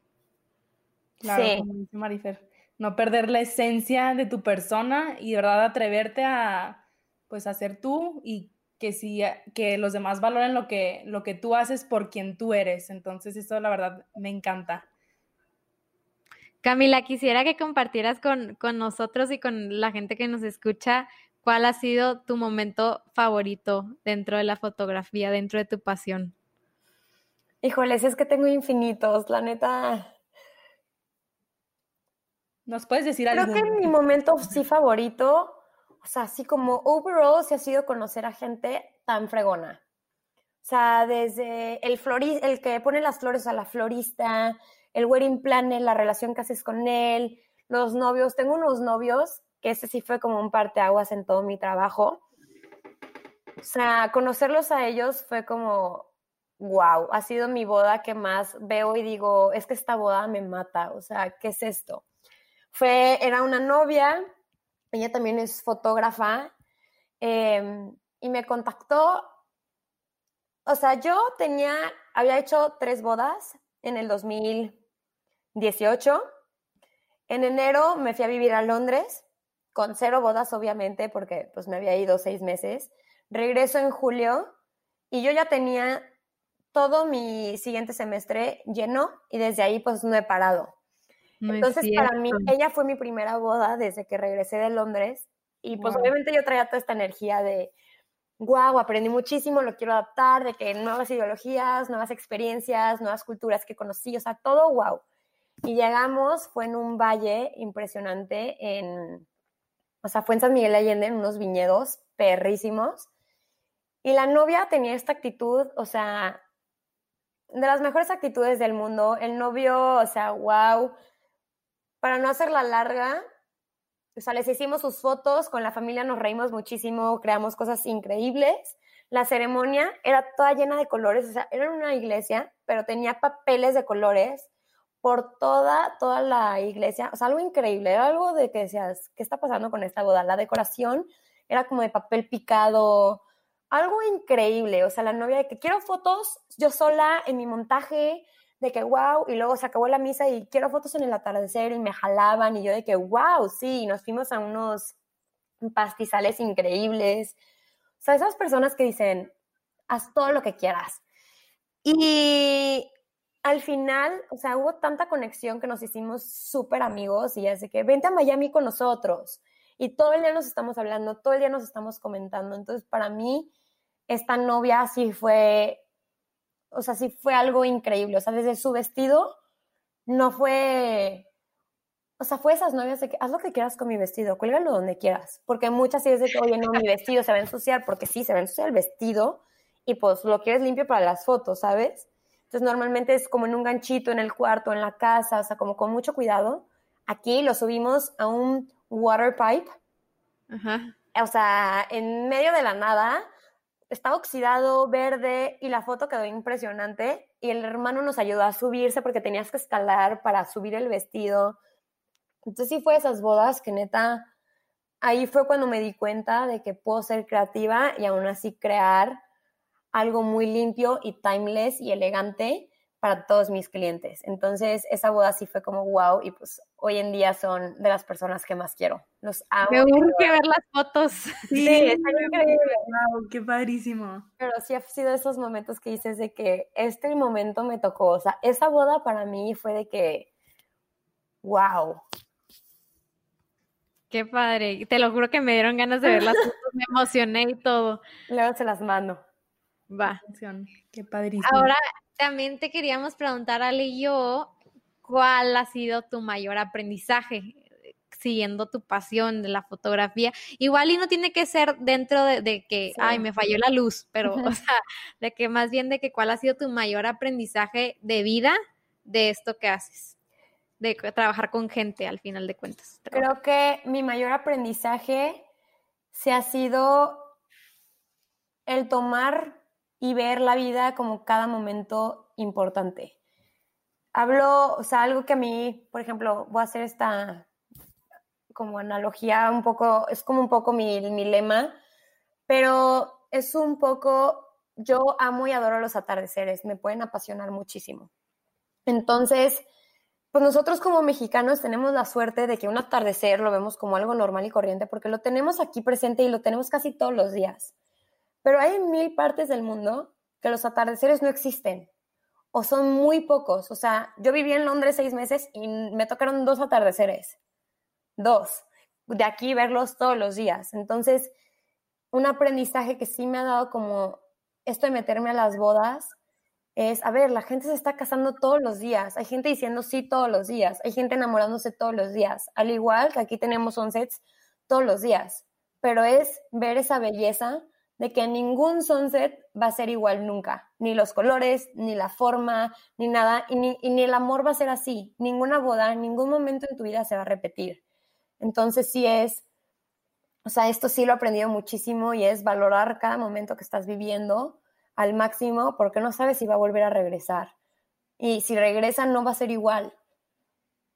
Claro, sí. como dice Marifer. No perder la esencia de tu persona y de verdad atreverte a, pues, a ser tú y que si que los demás valoren lo que, lo que tú haces por quien tú eres. Entonces, eso la verdad me encanta. Camila, quisiera que compartieras con, nosotros y con la gente que nos escucha cuál ha sido tu momento favorito dentro de la fotografía, dentro de tu pasión. Híjoles, es que tengo infinitos, la neta. ¿Nos puedes decir algo? Creo que mi momento sí favorito, o sea, así como overall, sí ha sido conocer a gente tan fregona. O sea, desde el, el que pone las flores a la florista, el wedding planner, la relación que haces con él, los novios. Tengo unos novios que ese sí fue como un parteaguas en todo mi trabajo. O sea, conocerlos a ellos fue como, wow, ha sido mi boda que más veo y digo, es que esta boda me mata, o sea, ¿qué es esto? Fue, era una novia, ella también es fotógrafa, em, y me contactó, o sea, yo tenía, había hecho tres bodas en el 2000, 18. En enero me fui a vivir a Londres, con cero bodas obviamente, porque pues me había ido seis meses. Regreso en julio y yo ya tenía todo mi siguiente semestre lleno y desde ahí pues no he parado. Entonces para mí, ella fue mi primera boda desde que regresé de Londres y pues obviamente yo traía toda esta energía de, wow, aprendí muchísimo, lo quiero adaptar, de que nuevas ideologías, nuevas experiencias, nuevas culturas que conocí, o sea, todo wow. Y llegamos, fue en un valle impresionante, en, o sea, fue en San Miguel Allende, en unos viñedos perrísimos. Y la novia tenía esta actitud, o sea, de las mejores actitudes del mundo. El novio, o sea, wow. Para no hacerla larga, o sea, les hicimos sus fotos, con la familia nos reímos muchísimo, creamos cosas increíbles. La ceremonia era toda llena de colores, o sea, era una iglesia, pero tenía papeles de colores por toda, toda la iglesia, o sea, algo increíble, era algo de que decías, ¿qué está pasando con esta boda? La decoración era como de papel picado, algo increíble, o sea, la novia de que quiero fotos yo sola en mi montaje, de que wow, y luego se acabó la misa y quiero fotos en el atardecer y me jalaban y yo de que wow, sí, nos fuimos a unos pastizales increíbles. O sea, esas personas que dicen, haz todo lo que quieras. Y al final, o sea, hubo tanta conexión que nos hicimos súper amigos y así que vente a Miami con nosotros. Y todo el día nos estamos hablando, todo el día nos estamos comentando. Entonces, para mí, esta novia sí fue o sea, sí fue algo increíble. O sea, desde su vestido no fue, o sea, fue esas novias de que haz lo que quieras con mi vestido, cuélgalo donde quieras. Porque muchas sí es de que, oye, no, mi vestido se va a ensuciar, porque sí, se va a ensuciar el vestido y pues lo quieres limpio para las fotos, ¿sabes? Entonces, normalmente es como en un ganchito en el cuarto, en la casa, o sea, como con mucho cuidado. Aquí lo subimos a un water pipe. Ajá. O sea, en medio de la nada, estaba oxidado, verde y la foto quedó impresionante y el hermano nos ayudó a subirse porque tenías que escalar para subir el vestido. Entonces sí fue esas bodas que neta, ahí fue cuando me di cuenta de que puedo ser creativa y aún así crear algo muy limpio y timeless y elegante para todos mis clientes. Entonces, esa boda sí fue como wow y pues hoy en día son de las personas que más quiero. Los amo. Me urge ver las fotos. Sí, increíble. Wow, qué padrísimo. Pero sí ha sido esos momentos que dices de que este momento me tocó. O sea, esa boda para mí fue de que wow. Qué padre. Te lo juro que me dieron ganas de ver las fotos, me emocioné y todo. Luego se las mando. Va. Qué padrísimo. Ahora también te queríamos preguntar, Ale y yo, ¿cuál ha sido tu mayor aprendizaje siguiendo tu pasión de la fotografía? Igual y no tiene que ser dentro de, que, ay, me falló la luz, pero, o sea, de que más bien de que cuál ha sido tu mayor aprendizaje de vida de esto que haces, de trabajar con gente al final de cuentas. Creo que mi mayor aprendizaje se ha sido el tomar y ver la vida como cada momento importante. Hablo, o sea, algo que a mí, por ejemplo, voy a hacer esta como analogía un poco, es como un poco mi, mi lema, pero es un poco, yo amo y adoro los atardeceres, me pueden apasionar muchísimo. Entonces, pues nosotros como mexicanos tenemos la suerte de que un atardecer lo vemos como algo normal y corriente porque lo tenemos aquí presente y lo tenemos casi todos los días. Pero hay mil partes del mundo que los atardeceres no existen o son muy pocos. O sea, yo viví en Londres seis meses y me tocaron dos atardeceres. Dos. De aquí verlos todos los días. Entonces, un aprendizaje que sí me ha dado como esto de meterme a las bodas es, a ver, la gente se está casando todos los días. Hay gente diciendo sí todos los días. Hay gente enamorándose todos los días. Al igual que aquí tenemos sets todos los días. Pero es ver esa belleza de que ningún sunset va a ser igual nunca, ni los colores, ni la forma, ni nada, y ni, el amor va a ser así, ninguna boda, ningún momento en tu vida se va a repetir. Entonces sí es, o sea, esto sí lo he aprendido muchísimo y es valorar cada momento que estás viviendo al máximo porque no sabes si va a volver a regresar. Y si regresa no va a ser igual.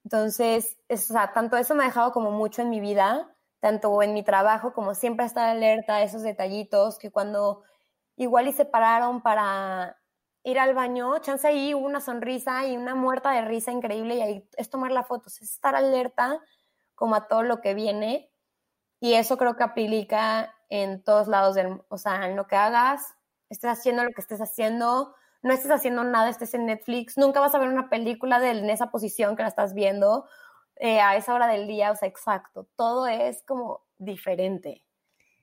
Entonces, o sea, tanto eso me ha dejado como mucho en mi vida tanto en mi trabajo como siempre estar alerta a esos detallitos que cuando igual y se pararon para ir al baño, chance ahí hubo una sonrisa y una muerta de risa increíble y ahí es tomar la foto, es estar alerta como a todo lo que viene y eso creo que aplica en todos lados del, o sea, en lo que hagas, estés haciendo lo que estés haciendo, no estés haciendo nada, estés en Netflix, nunca vas a ver una película de, en esa posición que la estás viendo eh, a esa hora del día, o sea, exacto, todo es como diferente.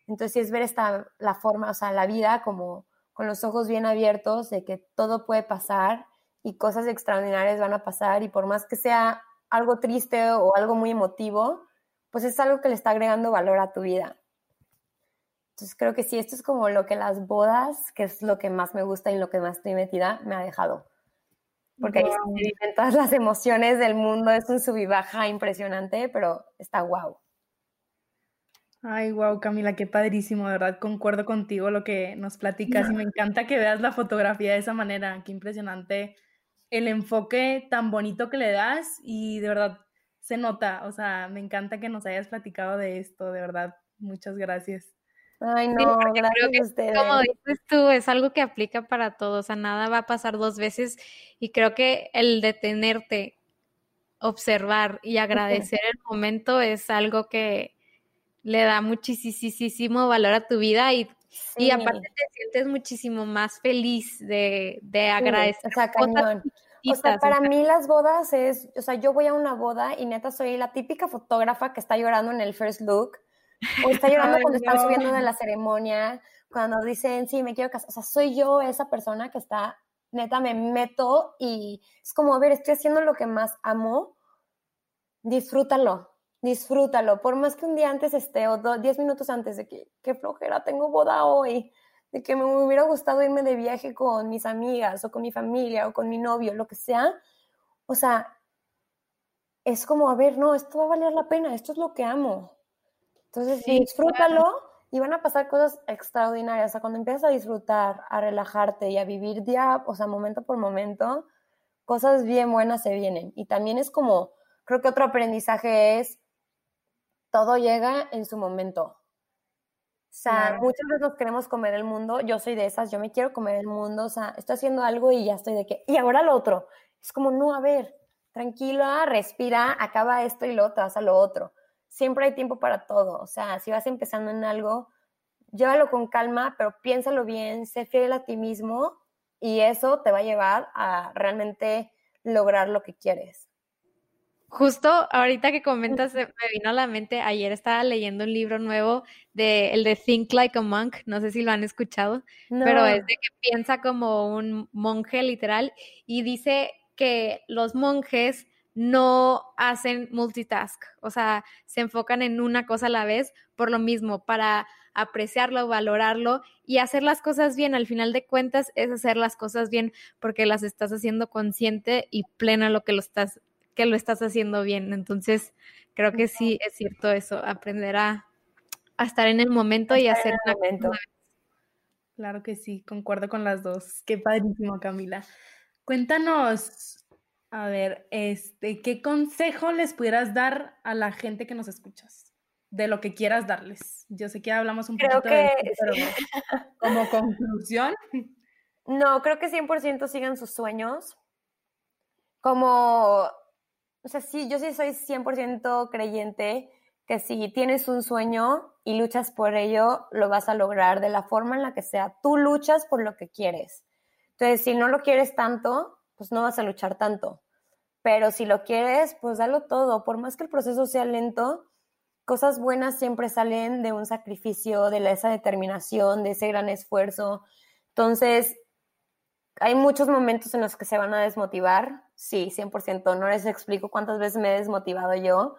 Entonces, es ver esta, la forma, o sea, la vida como con los ojos bien abiertos de que todo puede pasar y cosas extraordinarias van a pasar y por más que sea algo triste o algo muy emotivo, pues es algo que le está agregando valor a tu vida. Entonces creo que sí, esto es como lo que las bodas, que es lo que más me gusta y lo que más estoy metida, me ha dejado porque ahí se viven todas las emociones del mundo, es un sub y baja impresionante, pero está guau. Ay, wow, Camila, qué padrísimo, de verdad, concuerdo contigo lo que nos platicas y me encanta que veas la fotografía de esa manera, qué impresionante el enfoque tan bonito que le das y de verdad se nota, o sea, me encanta que nos hayas platicado de esto, de verdad, muchas gracias. Ay, no, gracias a ustedes. Como dices tú, es algo que aplica para todos, o sea, nada va a pasar dos veces y creo que el detenerte, observar y agradecer el momento es algo que le da muchísimo valor a tu vida y, y aparte te sientes muchísimo más feliz de, de agradecer. o sea, cañón. O sea, para mí las bodas es, o sea, yo voy a una boda y neta soy la típica fotógrafa que está llorando en el first look o está llorando cuando están subiendo de la ceremonia, cuando dicen, sí, me quiero casar. O sea, soy yo esa persona que está, neta, me meto y es como, a ver, estoy haciendo lo que más amo, disfrútalo, disfrútalo. Por más que un día antes esté o diez minutos antes de que, qué flojera, tengo boda hoy, de que me hubiera gustado irme de viaje con mis amigas o con mi familia o con mi novio, lo que sea. O sea, es como, a ver, no, esto va a valer la pena, esto es lo que amo. Entonces, disfrútalo y van a pasar cosas extraordinarias. O sea, cuando empiezas a disfrutar, a relajarte y a vivir día, o sea, momento por momento, cosas bien buenas se vienen. Y también es como, creo que otro aprendizaje es, todo llega en su momento. O sea, muchas veces nos queremos comer el mundo. Yo soy de esas, yo me quiero comer el mundo. O sea, estoy haciendo algo y ya estoy de que, y ahora lo otro. Es como, no, a ver, tranquila, respira, acaba esto y lo otro, haz lo otro siempre hay tiempo para todo. O sea, si vas empezando en algo, llévalo con calma, pero piénsalo bien, sé fiel a ti mismo y eso te va a llevar a realmente lograr lo que quieres. Justo ahorita que comentas, me vino a la mente, ayer estaba leyendo un libro nuevo de el de Think Like a Monk, no sé si lo han escuchado, pero es de que piensa como un monje literal y dice que los monjes no hacen multitask, o sea, se enfocan en una cosa a la vez por lo mismo, para apreciarlo, valorarlo y hacer las cosas bien. Al final de cuentas es hacer las cosas bien porque las estás haciendo consciente y plena lo que lo estás que lo estás haciendo bien. Entonces, creo que sí es cierto eso, aprender a, estar en el momento y hacer una momento. Claro que sí, concuerdo con las dos. Qué padrísimo, Camila. Cuéntanos a ver, este, ¿qué consejo les pudieras dar a la gente que nos escuchas? De lo que quieras darles. Yo sé que hablamos un creo poquito que, de esto, pero como conclusión. No, creo que 100% sigan sus sueños. Como, o sea, sí, yo sí soy 100% creyente que si tienes un sueño y luchas por ello, lo vas a lograr de la forma en la que sea. Tú luchas por lo que quieres. Entonces, si no lo quieres tanto, pues no vas a luchar tanto. Pero si lo quieres, pues dalo todo. Por más que el proceso sea lento, cosas buenas siempre salen de un sacrificio, de esa determinación, de ese gran esfuerzo. Entonces, hay muchos momentos en los que se van a desmotivar. Sí, 100%. No les explico cuántas veces me he desmotivado yo,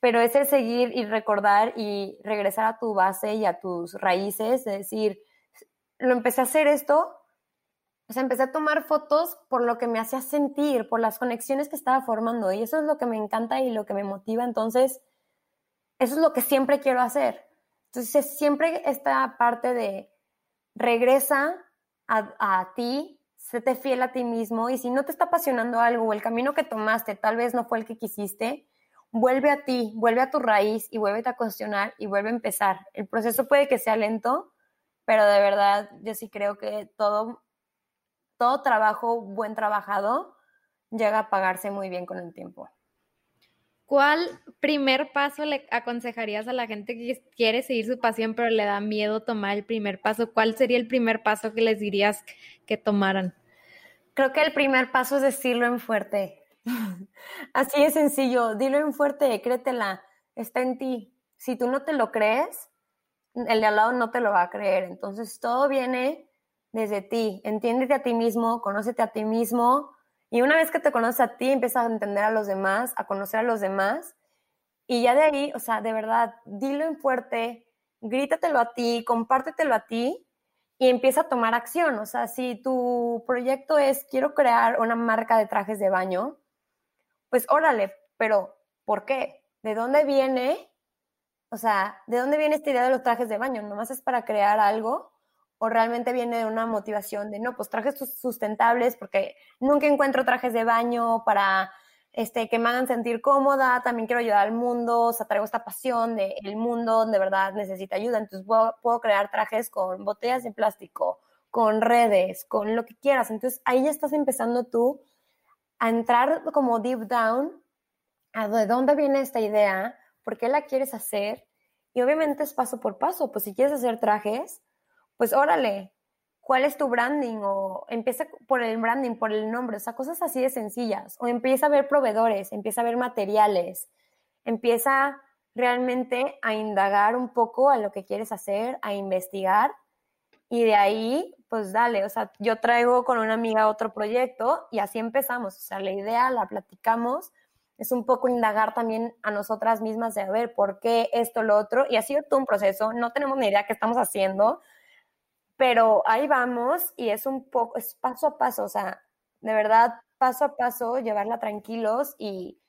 pero es el seguir y recordar y regresar a tu base y a tus raíces, es decir, lo empecé a hacer esto sea, empecé a tomar fotos por lo que me hacía sentir, por las conexiones que estaba formando. Y eso es lo que me encanta y lo que me motiva. Entonces, eso es lo que siempre quiero hacer. Entonces, siempre esta parte de regresa a, a ti, séte fiel a ti mismo. Y si no te está apasionando algo o el camino que tomaste tal vez no fue el que quisiste, vuelve a ti, vuelve a tu raíz y vuelve a cuestionar y vuelve a empezar. El proceso puede que sea lento, pero de verdad yo sí creo que todo todo trabajo buen trabajado llega a pagarse muy bien con el tiempo. ¿Cuál primer paso le aconsejarías a la gente que quiere seguir su pasión pero le da miedo tomar el primer paso? ¿Cuál sería el primer paso que les dirías que tomaran? Creo que el primer paso es decirlo en fuerte. Así de sencillo, dilo en fuerte, créetela, está en ti. Si tú no te lo crees, el de al lado no te lo va a creer. Entonces todo viene desde ti. Entiéndete a ti mismo, conócete a ti mismo. Y una vez que te conoces a ti, empiezas a entender a los demás, a conocer a los demás. Y ya de ahí, o sea, de verdad, dilo en fuerte, grítatelo a ti, compártetelo a ti y empieza a tomar acción. O sea, si tu proyecto es quiero crear una marca de trajes de baño, pues órale, pero ¿por qué? ¿De dónde viene? O sea, ¿de dónde viene esta idea de los trajes de baño? ¿Nomás es para crear algo? O realmente viene de una motivación de, no, pues trajes sustentables porque nunca encuentro trajes de baño para este, que me hagan sentir cómoda, también quiero ayudar al mundo, o sea, traigo esta pasión de mundo de verdad necesita ayuda, entonces puedo, puedo crear trajes con botellas de plástico, con redes, con lo que quieras, entonces ahí ya estás empezando tú a entrar como deep down a de dónde viene esta idea, por qué la quieres hacer, y obviamente es paso por paso, pues si quieres hacer trajes, pues órale, ¿cuál es tu branding? O empieza por el branding, por el nombre, o sea, cosas así de sencillas. O empieza a ver proveedores, empieza a ver materiales, empieza realmente a indagar un poco a lo que quieres hacer, a investigar y de ahí, pues dale, o sea, yo traigo con una amiga otro proyecto y así empezamos, o sea, la idea la platicamos, es un poco indagar también a nosotras mismas de a ver por qué esto, lo otro, y ha sido todo un proceso, no tenemos ni idea qué estamos haciendo, pero ahí vamos y es un poco, es paso a paso, o sea, de verdad, paso a paso, llevarla tranquilos y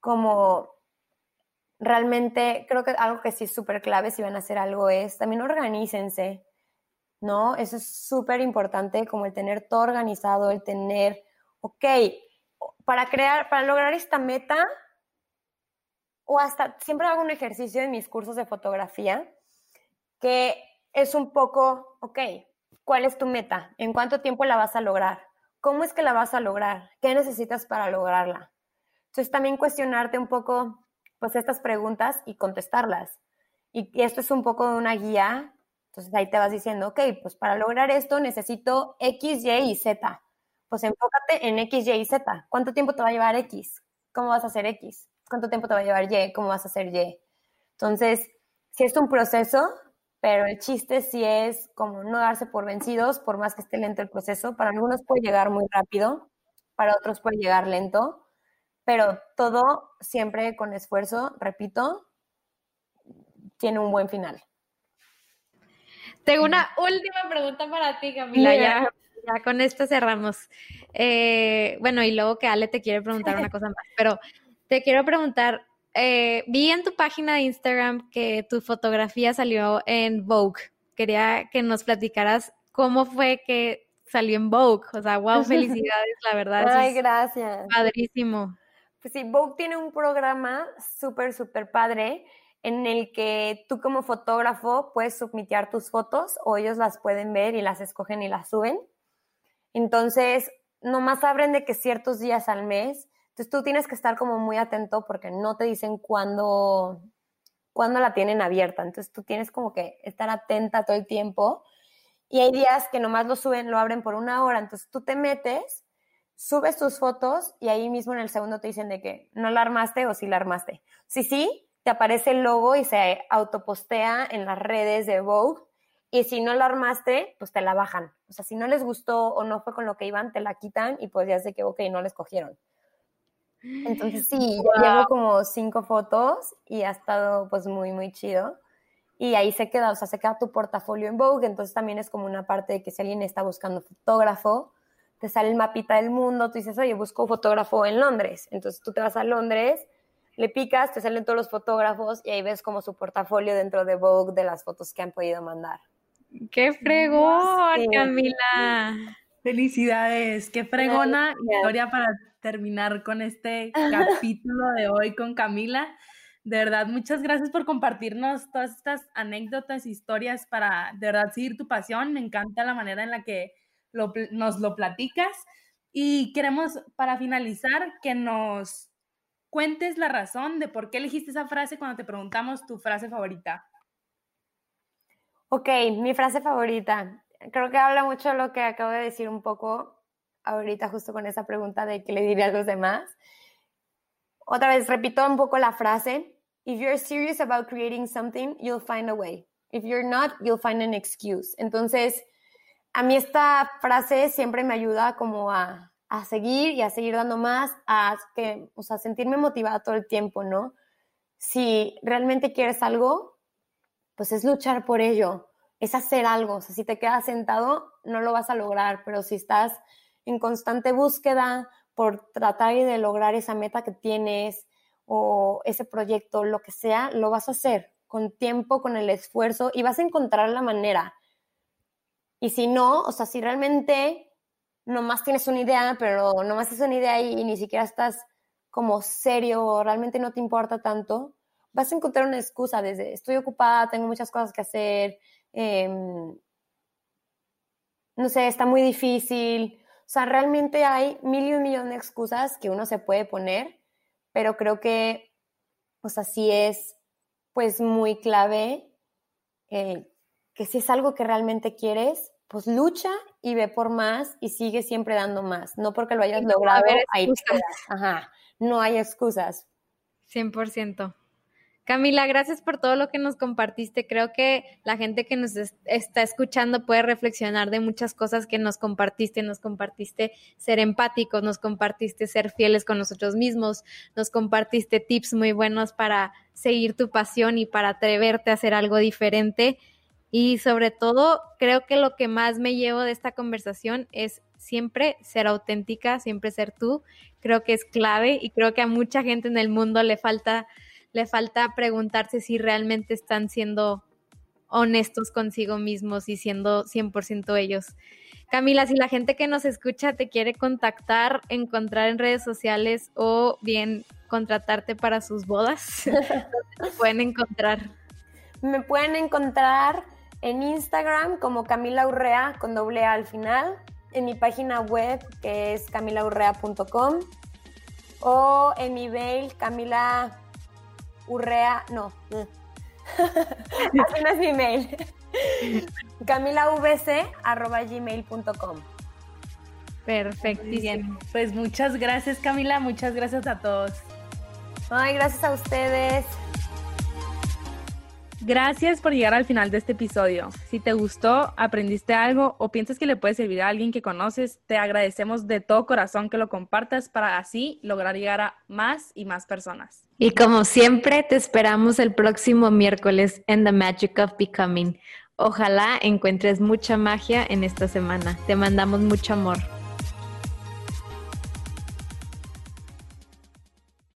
como realmente creo que algo que sí es súper clave si van a hacer algo es también organícense, ¿no? Eso es súper importante, como el tener todo organizado, el tener, ok, para crear, para lograr esta meta, o hasta, siempre hago un ejercicio en mis cursos de fotografía, que es un poco, ok, ¿cuál es tu meta? ¿En cuánto tiempo la vas a lograr? ¿Cómo es que la vas a lograr? ¿Qué necesitas para lograrla? Entonces también cuestionarte un poco, pues estas preguntas y contestarlas. Y esto es un poco una guía. Entonces ahí te vas diciendo, ok, pues para lograr esto necesito X, Y y Z. Pues enfócate en X, Y y Z. ¿Cuánto tiempo te va a llevar X? ¿Cómo vas a hacer X? ¿Cuánto tiempo te va a llevar Y? ¿Cómo vas a hacer Y? Entonces, si es un proceso, pero el chiste sí es como no darse por vencidos, por más que esté lento el proceso. Para algunos puede llegar muy rápido, para otros puede llegar lento, pero todo siempre con esfuerzo, repito, tiene un buen final. Tengo una última pregunta para ti, Camila. Ya, ya con esto cerramos. Eh, bueno, y luego que Ale te quiere preguntar una cosa más, pero te quiero preguntar, eh, vi en tu página de Instagram que tu fotografía salió en Vogue. Quería que nos platicaras cómo fue que salió en Vogue. O sea, wow, felicidades, la verdad. Ay, gracias. Padrísimo. Pues sí, Vogue tiene un programa súper, súper padre en el que tú como fotógrafo puedes submitear tus fotos o ellos las pueden ver y las escogen y las suben. Entonces, nomás abren de que ciertos días al mes entonces tú tienes que estar como muy atento porque no te dicen cuándo, la tienen abierta. Entonces tú tienes como que estar atenta todo el tiempo. Y hay días que nomás lo suben, lo abren por una hora. Entonces tú te metes, subes tus fotos y ahí mismo en el segundo te dicen de que no la armaste o sí la armaste. Si sí, te aparece el logo y se autopostea en las redes de Vogue. Y si no la armaste, pues te la bajan. O sea, si no les gustó o no fue con lo que iban, te la quitan y pues ya sé que, ok, no les cogieron. Entonces sí, llevo como cinco fotos y ha estado pues muy, muy chido. Y ahí se queda, o sea, se queda tu portafolio en Vogue, entonces también es como una parte de que si alguien está buscando fotógrafo, te sale el mapita del mundo, tú dices, oye, busco fotógrafo en Londres. Entonces tú te vas a Londres, le picas, te salen todos los fotógrafos y ahí ves como su portafolio dentro de Vogue de las fotos que han podido mandar. ¡Qué fregón, Camila! Felicidades, qué fregona historia para terminar con este capítulo de hoy con Camila. De verdad, muchas gracias por compartirnos todas estas anécdotas, historias para de verdad seguir tu pasión. Me encanta la manera en la que nos lo platicas. Y queremos, para finalizar, que nos cuentes la razón de por qué elegiste esa frase cuando te preguntamos tu frase favorita. Ok, mi frase favorita. Creo que habla mucho de lo que acabo de decir un poco ahorita justo con esa pregunta de qué le diría a los demás. Otra vez, repito un poco la frase. If you're serious about creating something, you'll find a way. If you're not, you'll find an excuse. Entonces, a mí esta frase siempre me ayuda como a, a seguir y a seguir dando más, a que, o sea, sentirme motivada todo el tiempo, ¿no? Si realmente quieres algo, pues es luchar por ello, es hacer algo. O sea, si te quedas sentado, no lo vas a lograr, pero si estás en constante búsqueda por tratar de lograr esa meta que tienes o ese proyecto, lo que sea, lo vas a hacer con tiempo, con el esfuerzo y vas a encontrar la manera. Y si no, o sea, si realmente nomás tienes una idea, pero nomás es una idea y, ni siquiera estás como serio o realmente no te importa tanto, vas a encontrar una excusa desde estoy ocupada, tengo muchas cosas que hacer, em, no sé, está muy difícil. O sea, realmente hay mil y un millón de excusas que uno se puede poner, pero creo que, pues así es, pues muy clave eh, que si es algo que realmente quieres, pues lucha y ve por más y sigue siempre dando más. No porque lo hayas logrado, ahí Ajá, no hay excusas. 100%. Camila, gracias por todo lo que nos compartiste. Creo que la gente que nos está escuchando puede reflexionar de muchas cosas que nos compartiste. Nos compartiste ser empáticos, nos compartiste ser fieles con nosotros mismos, nos compartiste tips muy buenos para seguir tu pasión y para atreverte a hacer algo diferente. Y sobre todo, creo que lo que más me llevo de esta conversación es siempre ser auténtica, siempre ser tú. Creo que es clave y creo que a mucha gente en el mundo le falta le falta preguntarse si realmente están siendo honestos consigo mismos y siendo 100% ellos. Camila, si la gente que nos escucha te quiere contactar, encontrar en redes sociales o bien contratarte para sus bodas, ¿dónde te pueden encontrar? Me pueden encontrar en Instagram como Camila Urrea con doble A al final, en mi página web que es camilaurrea.com o en mi mail camila Urrea, no. Así no es mi mail. camilavc.gmail.com Perfecto. Bien. Pues muchas gracias Camila, muchas gracias a todos. Ay, gracias a ustedes. Gracias por llegar al final de este episodio. Si te gustó, aprendiste algo o piensas que le puede servir a alguien que conoces, te agradecemos de todo corazón que lo compartas para así lograr llegar a más y más personas. Y como siempre, te esperamos el próximo miércoles en The Magic of Becoming. Ojalá encuentres mucha magia en esta semana. Te mandamos mucho amor.